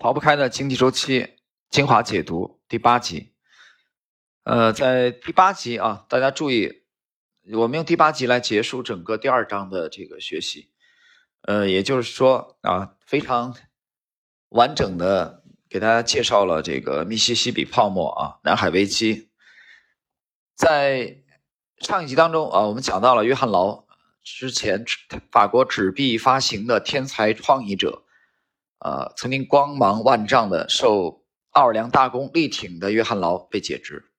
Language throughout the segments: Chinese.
逃不开的经济周期精华解读第八集。呃，在第八集啊，大家注意，我们用第八集来结束整个第二章的这个学习。呃，也就是说啊，非常完整的给大家介绍了这个密西西比泡沫啊，南海危机。在上一集当中啊，我们讲到了约翰劳之前法国纸币发行的天才创意者。呃，曾经光芒万丈的受奥尔良大公力挺的约翰劳被解职，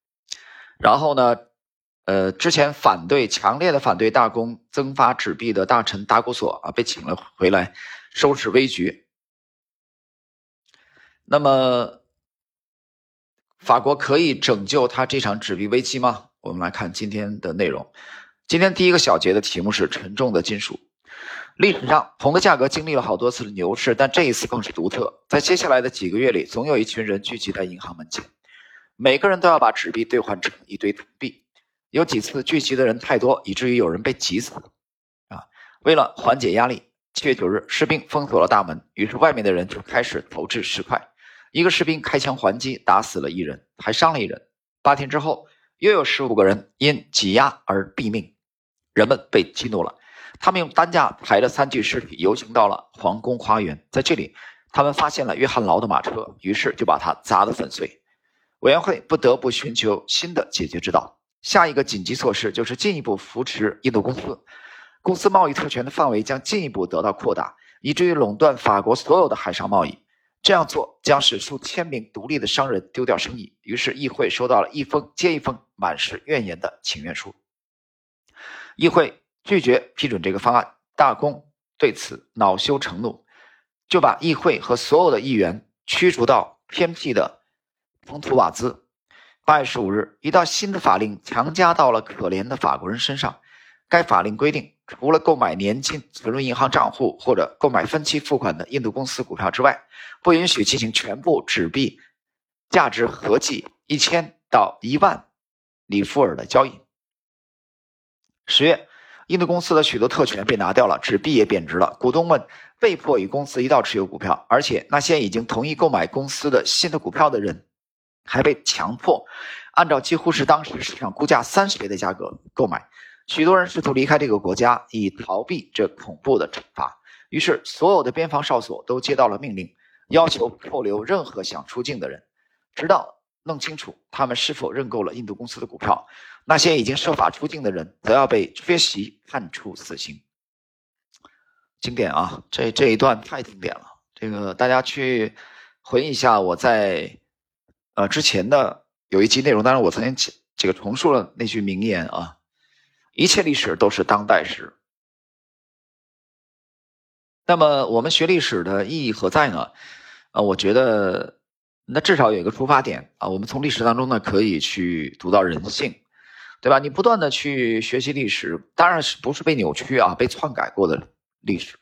然后呢，呃，之前反对强烈的反对大公增发纸币的大臣达古索啊被请了回来收拾危局。那么，法国可以拯救他这场纸币危机吗？我们来看今天的内容。今天第一个小节的题目是沉重的金属。历史上，铜的价格经历了好多次的牛市，但这一次更是独特。在接下来的几个月里，总有一群人聚集在银行门前，每个人都要把纸币兑换成一堆铜币。有几次聚集的人太多，以至于有人被挤死。啊，为了缓解压力，七月九日，士兵封锁了大门，于是外面的人就开始投掷石块。一个士兵开枪还击，打死了一人，还伤了一人。八天之后，又有十五个人因挤压而毙命，人们被激怒了。他们用担架抬着三具尸体游行到了皇宫花园，在这里，他们发现了约翰劳的马车，于是就把它砸得粉碎。委员会不得不寻求新的解决之道。下一个紧急措施就是进一步扶持印度公司，公司贸易特权的范围将进一步得到扩大，以至于垄断法国所有的海上贸易。这样做将使数千名独立的商人丢掉生意。于是，议会收到了一封接一封满是怨言的请愿书。议会。拒绝批准这个方案，大公对此恼羞成怒，就把议会和所有的议员驱逐到偏僻的蓬图瓦兹。八月十五日，一道新的法令强加到了可怜的法国人身上。该法令规定，除了购买年金、存入银行账户或者购买分期付款的印度公司股票之外，不允许进行全部纸币价值合计一千到一万里夫尔的交易。十月。印度公司的许多特权被拿掉了，纸币也贬值了，股东们被迫与公司一道持有股票，而且那些已经同意购买公司的新的股票的人，还被强迫按照几乎是当时市场估价三十倍的价格购买。许多人试图离开这个国家，以逃避这恐怖的惩罚。于是，所有的边防哨所都接到了命令，要求扣留任何想出境的人，直到。弄清楚他们是否认购了印度公司的股票。那些已经设法出境的人，则要被缺席判处死刑。经典啊，这这一段太经典了。这个大家去回忆一下，我在呃之前的有一集内容，当然我曾经这个重述了那句名言啊：一切历史都是当代史。那么我们学历史的意义何在呢？呃，我觉得。那至少有一个出发点啊，我们从历史当中呢可以去读到人性，对吧？你不断的去学习历史，当然是不是被扭曲啊、被篡改过的历史，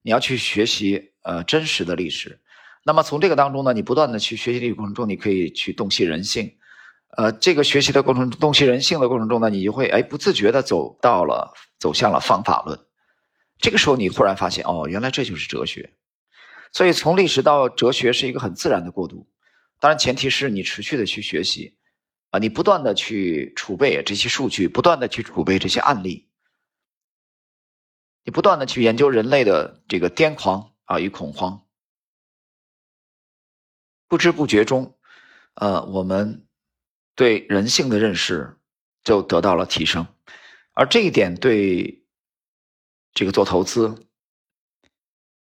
你要去学习呃真实的历史。那么从这个当中呢，你不断的去学习历史过程中，你可以去洞悉人性。呃，这个学习的过程洞悉人性的过程中呢，你就会哎不自觉的走到了走向了方法论。这个时候你忽然发现哦，原来这就是哲学。所以，从历史到哲学是一个很自然的过渡，当然前提是你持续的去学习，啊，你不断的去储备这些数据，不断的去储备这些案例，你不断的去研究人类的这个癫狂啊与恐慌，不知不觉中，呃，我们对人性的认识就得到了提升，而这一点对这个做投资。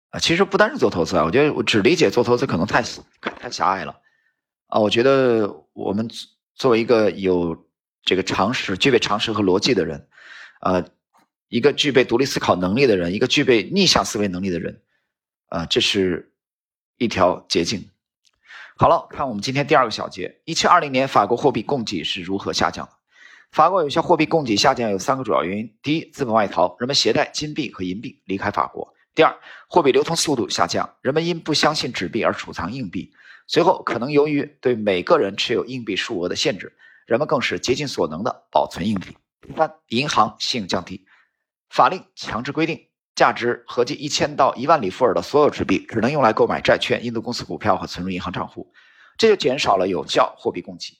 啊，其实不单是做投资啊，我觉得我只理解做投资可能太太狭隘了啊。我觉得我们作为一个有这个常识、具备常识和逻辑的人，呃，一个具备独立思考能力的人，一个具备逆向思维能力的人，啊，这是一条捷径。好了，看我们今天第二个小节：一七二零年法国货币供给是如何下降的？法国有效货币供给下降有三个主要原因：第一，资本外逃，人们携带金币和银币离开法国。第二，货币流通速度下降，人们因不相信纸币而储藏硬币。随后，可能由于对每个人持有硬币数额的限制，人们更是竭尽所能的保存硬币。第三，银行信用降低，法令强制规定价值合计一千到一万里弗尔的所有纸币只能用来购买债券、印度公司股票和存入银行账户，这就减少了有效货币供给。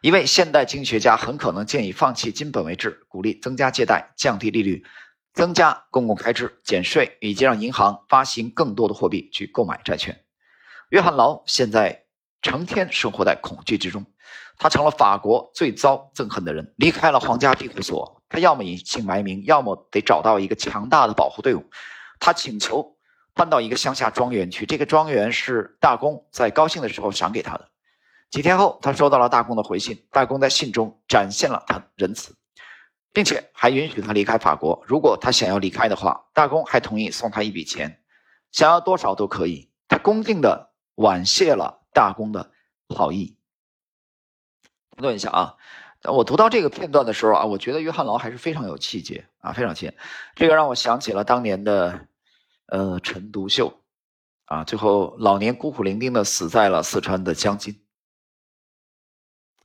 一位现代经济学家很可能建议放弃金本位制，鼓励增加借贷、降低利率、增加公共开支、减税，以及让银行发行更多的货币去购买债券。约翰劳现在成天生活在恐惧之中，他成了法国最遭憎恨的人，离开了皇家庇护所。他要么隐姓埋名，要么得找到一个强大的保护队伍。他请求搬到一个乡下庄园去，这个庄园是大公在高兴的时候赏给他的。几天后，他收到了大公的回信，大公在信中展现了他仁慈，并且还允许他离开法国。如果他想要离开的话，大公还同意送他一笔钱，想要多少都可以。他恭敬地婉谢了大公的好意。停顿一下啊。我读到这个片段的时候啊，我觉得约翰劳还是非常有气节啊，非常气。这个让我想起了当年的，呃，陈独秀，啊，最后老年孤苦伶仃的死在了四川的江津，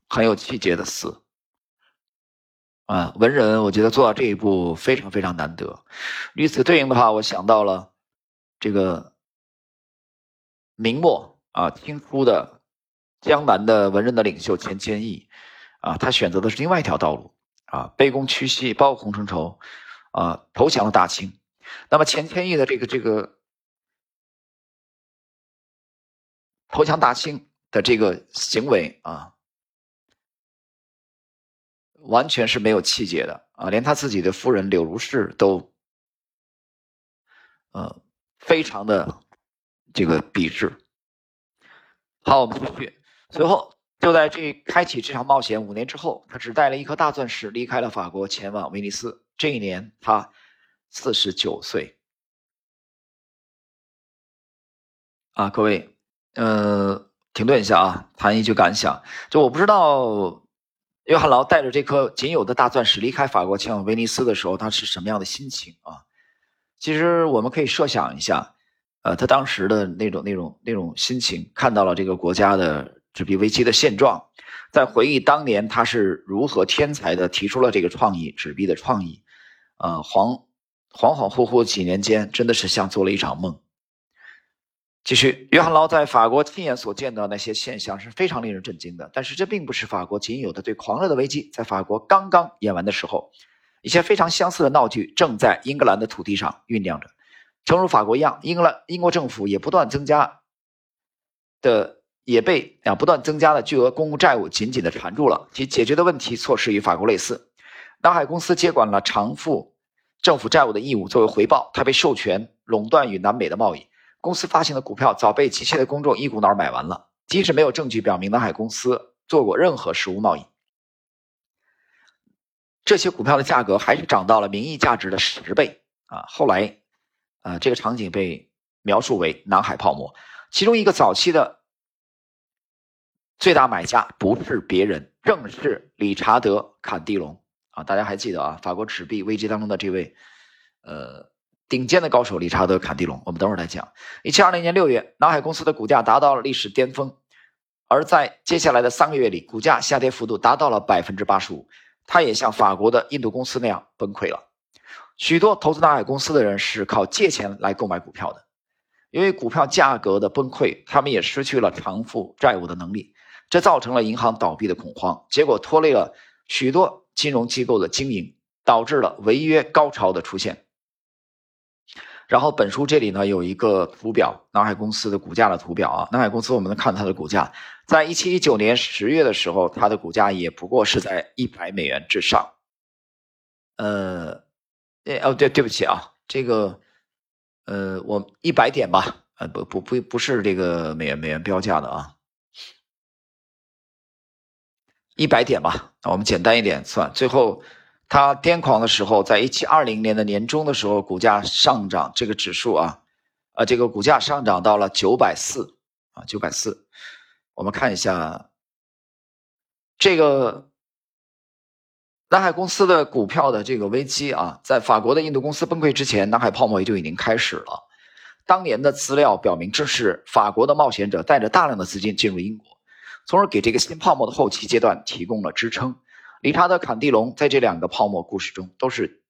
很有气节的死。啊，文人我觉得做到这一步非常非常难得。与此对应的话，我想到了这个明末啊，清初的江南的文人的领袖钱谦益。啊，他选择的是另外一条道路啊，卑躬屈膝，包红尘愁，啊，投降了大清。那么钱谦益的这个这个投降大清的这个行为啊，完全是没有气节的啊，连他自己的夫人柳如是都，呃，非常的这个鄙视。好，我们继续，随后。就在这开启这场冒险五年之后，他只带了一颗大钻石离开了法国，前往威尼斯。这一年他四十九岁。啊，各位，呃，停顿一下啊，谈一句感想。就我不知道，约翰劳带着这颗仅有的大钻石离开法国，前往威尼斯的时候，他是什么样的心情啊？其实我们可以设想一下，呃，他当时的那种、那种、那种心情，看到了这个国家的。纸币危机的现状，在回忆当年他是如何天才的提出了这个创意，纸币的创意，呃，恍恍恍惚惚几年间，真的是像做了一场梦。继续，约翰劳在法国亲眼所见的那些现象是非常令人震惊的，但是这并不是法国仅有的对狂热的危机。在法国刚刚演完的时候，一些非常相似的闹剧正在英格兰的土地上酝酿着。正如法国一样，英格兰英国政府也不断增加的。也被啊不断增加的巨额公共债务紧紧的缠住了。其解决的问题措施与法国类似。南海公司接管了偿付政府债务的义务，作为回报，它被授权垄断与南美的贸易。公司发行的股票早被急切的公众一股脑买完了。即使没有证据表明南海公司做过任何实物贸易，这些股票的价格还是涨到了名义价值的十倍啊！后来，啊，这个场景被描述为南海泡沫。其中一个早期的。最大买家不是别人，正是理查德·坎蒂隆啊！大家还记得啊？法国纸币危机当中的这位，呃，顶尖的高手理查德·坎蒂隆。我们等会儿再讲。一七二零年六月，南海公司的股价达到了历史巅峰，而在接下来的三个月里，股价下跌幅度达到了百分之八十五。它也像法国的印度公司那样崩溃了。许多投资南海公司的人是靠借钱来购买股票的，因为股票价格的崩溃，他们也失去了偿付债务的能力。这造成了银行倒闭的恐慌，结果拖累了许多金融机构的经营，导致了违约高潮的出现。然后，本书这里呢有一个图表，南海公司的股价的图表啊。南海公司我们能看它的股价，在一七一九年十月的时候，它的股价也不过是在一百美元之上。呃，哦，对，对不起啊，这个，呃，我一百点吧，呃，不不不，不是这个美元美元标价的啊。一百点吧，那我们简单一点算。最后，它癫狂的时候，在一七二零年的年中的时候，股价上涨，这个指数啊，啊，这个股价上涨到了九百四啊，九百四。我们看一下这个南海公司的股票的这个危机啊，在法国的印度公司崩溃之前，南海泡沫也就已经开始了。当年的资料表明，这是法国的冒险者带着大量的资金进入英国。从而给这个新泡沫的后期阶段提供了支撑。理查德·坎蒂隆在这两个泡沫故事中都是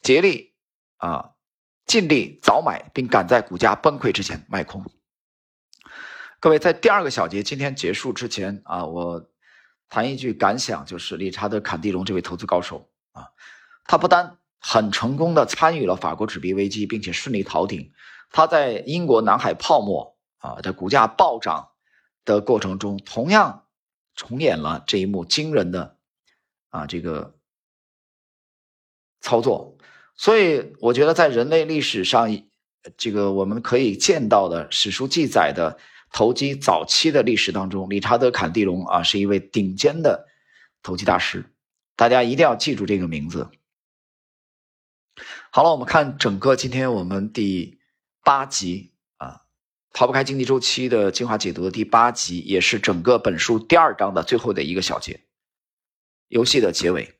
竭力啊，尽力早买，并赶在股价崩溃之前卖空。各位，在第二个小节今天结束之前啊，我谈一句感想，就是理查德·坎蒂隆这位投资高手啊，他不单很成功的参与了法国纸币危机，并且顺利逃顶，他在英国南海泡沫啊的股价暴涨的过程中，同样重演了这一幕惊人的啊这个操作。所以，我觉得在人类历史上，这个我们可以见到的史书记载的投机早期的历史当中，理查德·坎蒂隆啊是一位顶尖的投机大师，大家一定要记住这个名字。好了，我们看整个今天我们第八集啊，逃不开经济周期的精华解读的第八集，也是整个本书第二章的最后的一个小节，游戏的结尾。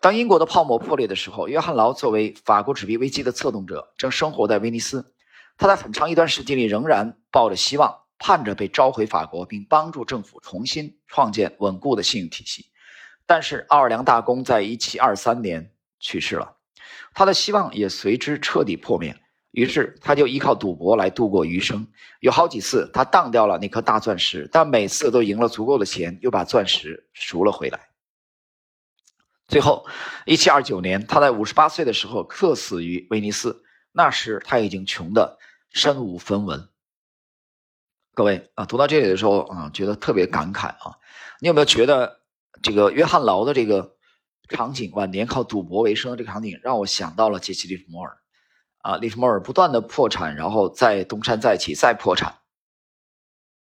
当英国的泡沫破裂的时候，约翰劳作为法国纸币危机的策动者，正生活在威尼斯。他在很长一段时间里仍然抱着希望，盼着被召回法国，并帮助政府重新创建稳固的信用体系。但是奥尔良大公在1723年去世了，他的希望也随之彻底破灭。于是他就依靠赌博来度过余生。有好几次他当掉了那颗大钻石，但每次都赢了足够的钱，又把钻石赎了回来。最后，一七二九年，他在五十八岁的时候客死于威尼斯。那时他已经穷得身无分文。各位啊，读到这里的时候啊，觉得特别感慨啊。你有没有觉得这个约翰劳的这个场景，晚年靠赌博为生的这个场景，让我想到了杰西·利弗莫尔啊？利弗莫尔不断的破产，然后再东山再起，再破产。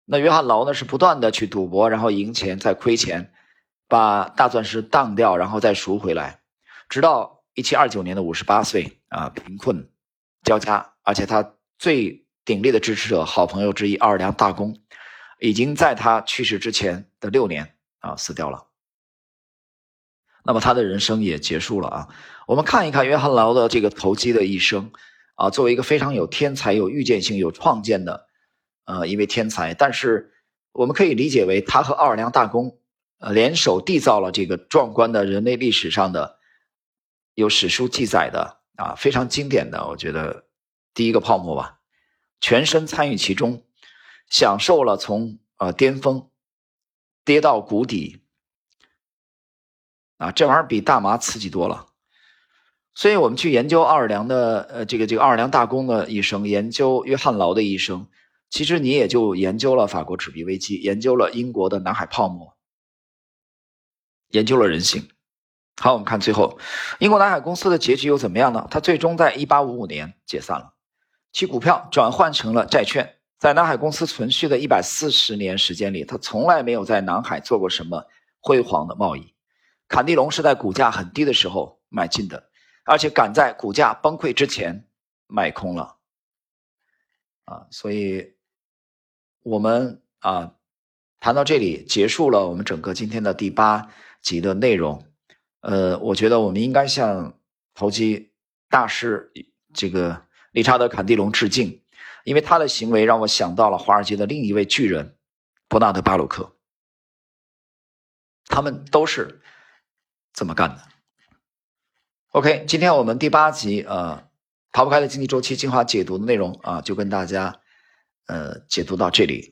那约翰劳呢，是不断的去赌博，然后赢钱，再亏钱。把大钻石当掉，然后再赎回来，直到一七二九年的五十八岁啊，贫困交加，而且他最鼎力的支持者、好朋友之一奥尔良大公，已经在他去世之前的六年啊死掉了。那么他的人生也结束了啊。我们看一看约翰劳的这个投机的一生啊，作为一个非常有天才、有预见性、有创建的呃一位天才，但是我们可以理解为他和奥尔良大公。呃，联手缔造了这个壮观的人类历史上的有史书记载的啊非常经典的，我觉得第一个泡沫吧，全身参与其中，享受了从呃巅峰跌到谷底啊，这玩意儿比大麻刺激多了。所以我们去研究奥尔良的呃这个这个奥尔良大公的一生，研究约翰劳的一生，其实你也就研究了法国纸币危机，研究了英国的南海泡沫。研究了人性。好，我们看最后，英国南海公司的结局又怎么样呢？它最终在1855年解散了，其股票转换成了债券。在南海公司存续的一百四十年时间里，它从来没有在南海做过什么辉煌的贸易。坎蒂隆是在股价很低的时候买进的，而且赶在股价崩溃之前卖空了。啊，所以我们啊谈到这里结束了我们整个今天的第八。级的内容，呃，我觉得我们应该向投机大师这个理查德·坎蒂隆致敬，因为他的行为让我想到了华尔街的另一位巨人伯纳德·巴鲁克，他们都是这么干的。OK，今天我们第八集呃逃不开的经济周期精华解读的内容啊，就跟大家呃解读到这里。